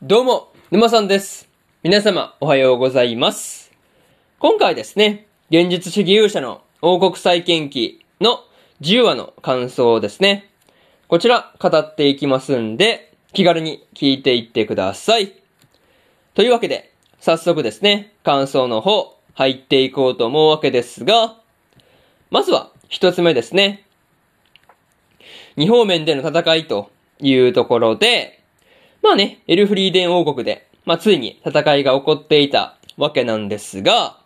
どうも、沼さんです。皆様、おはようございます。今回ですね、現実主義勇者の王国再建記の10話の感想ですね。こちら、語っていきますんで、気軽に聞いていってください。というわけで、早速ですね、感想の方、入っていこうと思うわけですが、まずは、一つ目ですね。二方面での戦いというところで、まあね、エルフリーデン王国で、まあついに戦いが起こっていたわけなんですが、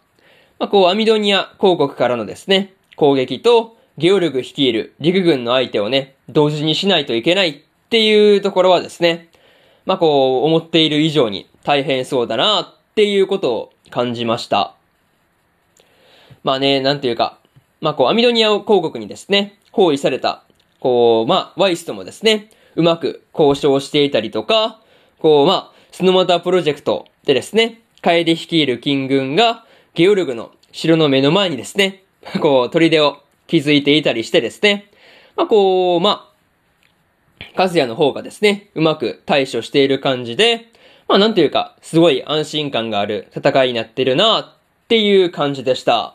まあこうアミドニア公国からのですね、攻撃とゲオルグ率いる陸軍の相手をね、同時にしないといけないっていうところはですね、まあこう思っている以上に大変そうだなっていうことを感じました。まあね、なんていうか、まあこうアミドニア公国にですね、包囲された、こう、まあワイスともですね、うまく交渉していたりとか、こう、まあ、スノマタプロジェクトでですね、カエデ率いる金軍が、ゲオルグの城の目の前にですね、こう、砦を築いていたりしてですね、まあ、こう、まあ、カズヤの方がですね、うまく対処している感じで、まあ、なんていうか、すごい安心感がある戦いになってるなっていう感じでした。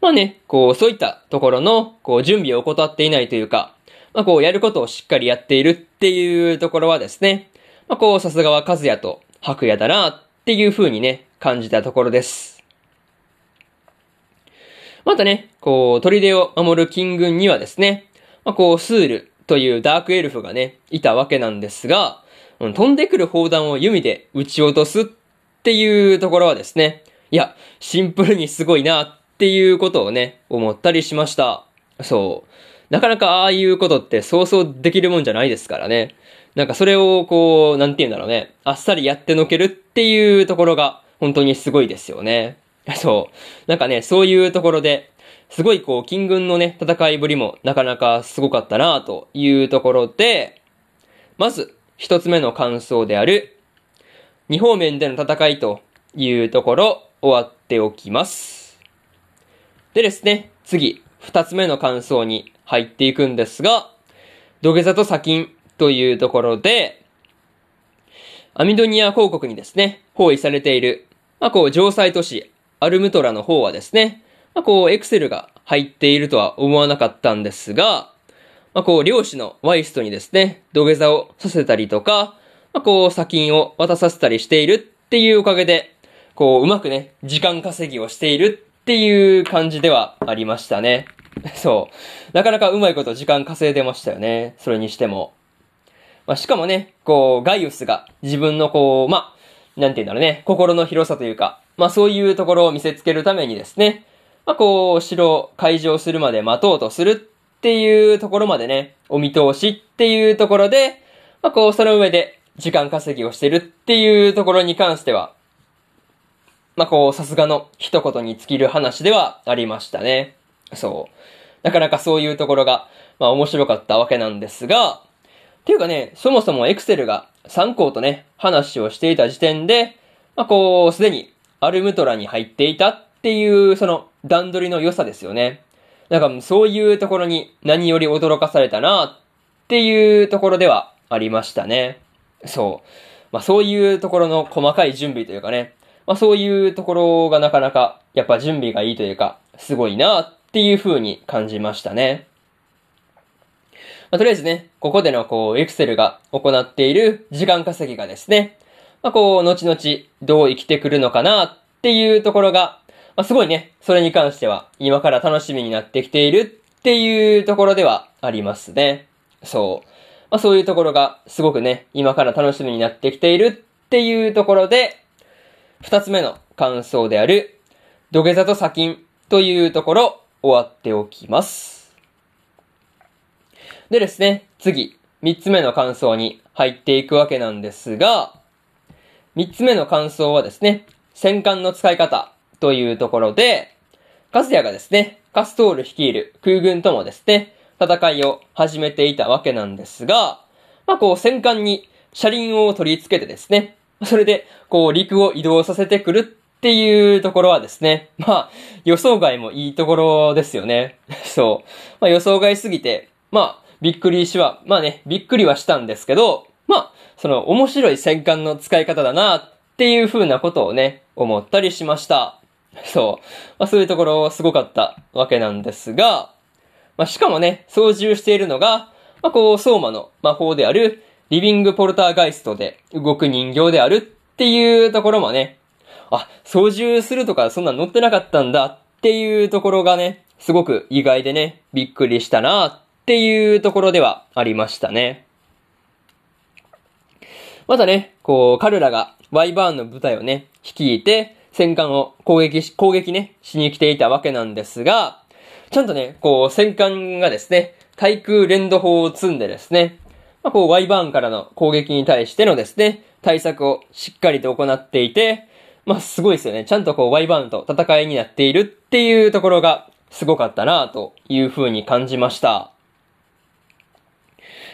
まあね、こう、そういったところの、こう、準備を怠っていないというか、まあこう、やることをしっかりやっているっていうところはですね、まあこう、さすがは和也と白夜だなっていう風にね、感じたところです。またね、こう、砦を守る金軍にはですね、まあこう、スールというダークエルフがね、いたわけなんですが、うん飛んでくる砲弾を弓で撃ち落とすっていうところはですね、いや、シンプルにすごいなっていうことをね、思ったりしました。そう。なかなかああいうことってそうそうできるもんじゃないですからね。なんかそれをこう、なんて言うんだろうね。あっさりやってのけるっていうところが本当にすごいですよね。そう。なんかね、そういうところで、すごいこう、金軍のね、戦いぶりもなかなかすごかったなというところで、まず、一つ目の感想である、二方面での戦いというところ、終わっておきます。でですね、次、二つ目の感想に入っていくんですが、土下座と砂金というところで、アミドニア公国にですね、包囲されている、まあこう、城塞都市、アルムトラの方はですね、まあこう、エクセルが入っているとは思わなかったんですが、まあこう、漁師のワイストにですね、土下座をさせたりとか、まあこう、砂金を渡させたりしているっていうおかげで、こう、うまくね、時間稼ぎをしているっていう感じではありましたね。そう。なかなかうまいこと時間稼いでましたよね。それにしても。まあ、しかもね、こう、ガイウスが自分のこう、まあ、なんて言うんだろうね、心の広さというか、まあそういうところを見せつけるためにですね、まあこう、城を開城するまで待とうとするっていうところまでね、お見通しっていうところで、まあこう、その上で時間稼ぎをしてるっていうところに関しては、まあこう、さすがの一言に尽きる話ではありましたね。そう。なかなかそういうところが、まあ面白かったわけなんですが、っていうかね、そもそもエクセルが3校とね、話をしていた時点で、まあこう、すでにアルムトラに入っていたっていう、その段取りの良さですよね。なんかそういうところに何より驚かされたなっていうところではありましたね。そう。まあそういうところの細かい準備というかね、まあそういうところがなかなかやっぱ準備がいいというか、すごいなっっていう風に感じましたね。まあ、とりあえずね、ここでのこう、エクセルが行っている時間稼ぎがですね、まあ、こう、後々どう生きてくるのかなっていうところが、まあ、すごいね、それに関しては今から楽しみになってきているっていうところではありますね。そう。まあ、そういうところがすごくね、今から楽しみになってきているっていうところで、二つ目の感想である、土下座と砂金というところ、終わっておきます。でですね、次、三つ目の感想に入っていくわけなんですが、三つ目の感想はですね、戦艦の使い方というところで、カズヤがですね、カストール率いる空軍ともですね、戦いを始めていたわけなんですが、まあこう戦艦に車輪を取り付けてですね、それでこう陸を移動させてくるっていうところはですね、まあ予想外もいいところですよね。そう。まあ予想外すぎて、まあびっくりしは、まあね、びっくりはしたんですけど、まあ、その面白い戦艦の使い方だなっていう風なことをね、思ったりしました。そう。まあ、そういうところすごかったわけなんですが、まあ、しかもね、操縦しているのが、まあ、こう、相馬の魔法である、リビングポルターガイストで動く人形であるっていうところもね、あ、操縦するとかそんな乗ってなかったんだっていうところがね、すごく意外でね、びっくりしたなっていうところではありましたね。またね、こう、彼らがワイバーンの部隊をね、率いて、戦艦を攻撃し、攻撃ね、しに来ていたわけなんですが、ちゃんとね、こう、戦艦がですね、対空連動砲を積んでですね、まあ、こう、ワイバーンからの攻撃に対してのですね、対策をしっかりと行っていて、まあ、すごいですよね。ちゃんとこう、ワイバーンと戦いになっているっていうところが、すごかったなという風に感じました。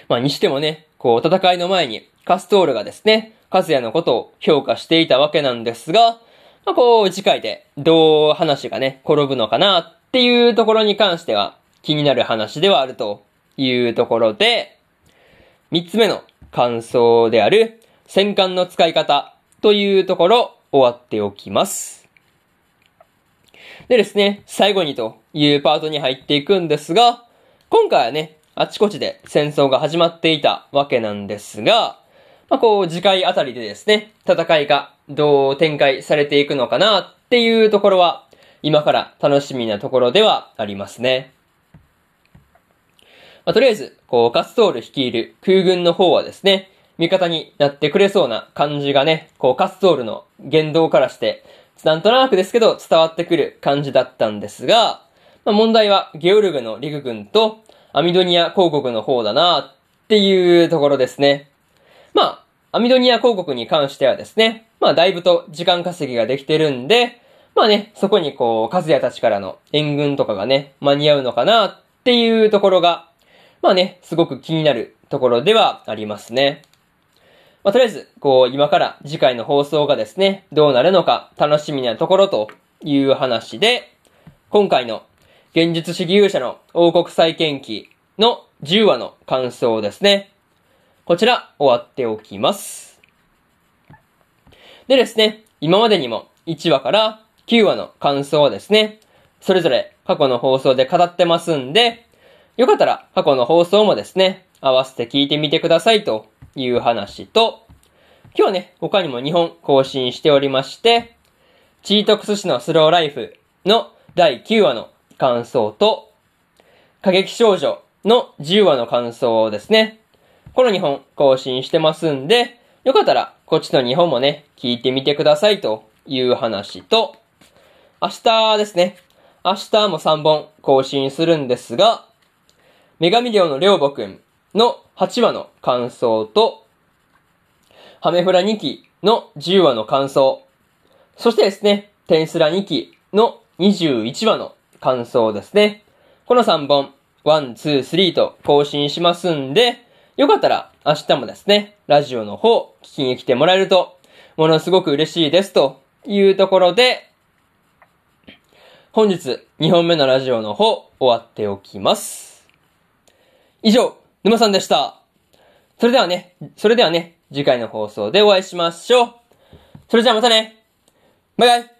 まあ、にしてもね、こう、戦いの前に、カストールがですね、カズヤのことを評価していたわけなんですが、まあ、こう、次回でどう話がね、転ぶのかなっていうところに関しては気になる話ではあるというところで、三つ目の感想である戦艦の使い方というところ終わっておきます。でですね、最後にというパートに入っていくんですが、今回はね、あちこちで戦争が始まっていたわけなんですが、まあ、こう、次回あたりでですね、戦いがどう展開されていくのかなっていうところは、今から楽しみなところではありますね。まあ、とりあえず、こう、カストール率いる空軍の方はですね、味方になってくれそうな感じがね、こう、カストールの言動からして、なんとなくですけど伝わってくる感じだったんですが、まあ、問題はゲオルグの陸軍とアミドニア広告の方だなっていうところですね。まあ、アミドニア広告に関してはですね、まあだいぶと時間稼ぎができてるんで、まあね、そこにこう、カズヤたちからの援軍とかがね、間に合うのかなっていうところが、まあね、すごく気になるところではありますね。まあとりあえず、こう、今から次回の放送がですね、どうなるのか楽しみなところという話で、今回の現実主義勇者の王国再建記の10話の感想ですね。こちら終わっておきます。でですね、今までにも1話から9話の感想はですね、それぞれ過去の放送で語ってますんで、よかったら過去の放送もですね、合わせて聞いてみてくださいという話と、今日ね、他にも2本更新しておりまして、チートクス氏のスローライフの第9話の感想と、過激少女の10話の感想ですね、この2本更新してますんで、よかったらこっちの2本もね、聞いてみてくださいという話と、明日ですね。明日も3本更新するんですが、女神寮のりょうぼくんの8話の感想と、ハメフラ2期の10話の感想、そしてですね、テンスラ2期の21話の感想ですね。この3本、1、2、3と更新しますんで、よかったら明日もですね、ラジオの方聞きに来てもらえると、ものすごく嬉しいですというところで、本日2本目のラジオの方終わっておきます。以上、沼さんでした。それではね、それではね、次回の放送でお会いしましょう。それじゃあまたねバイバイ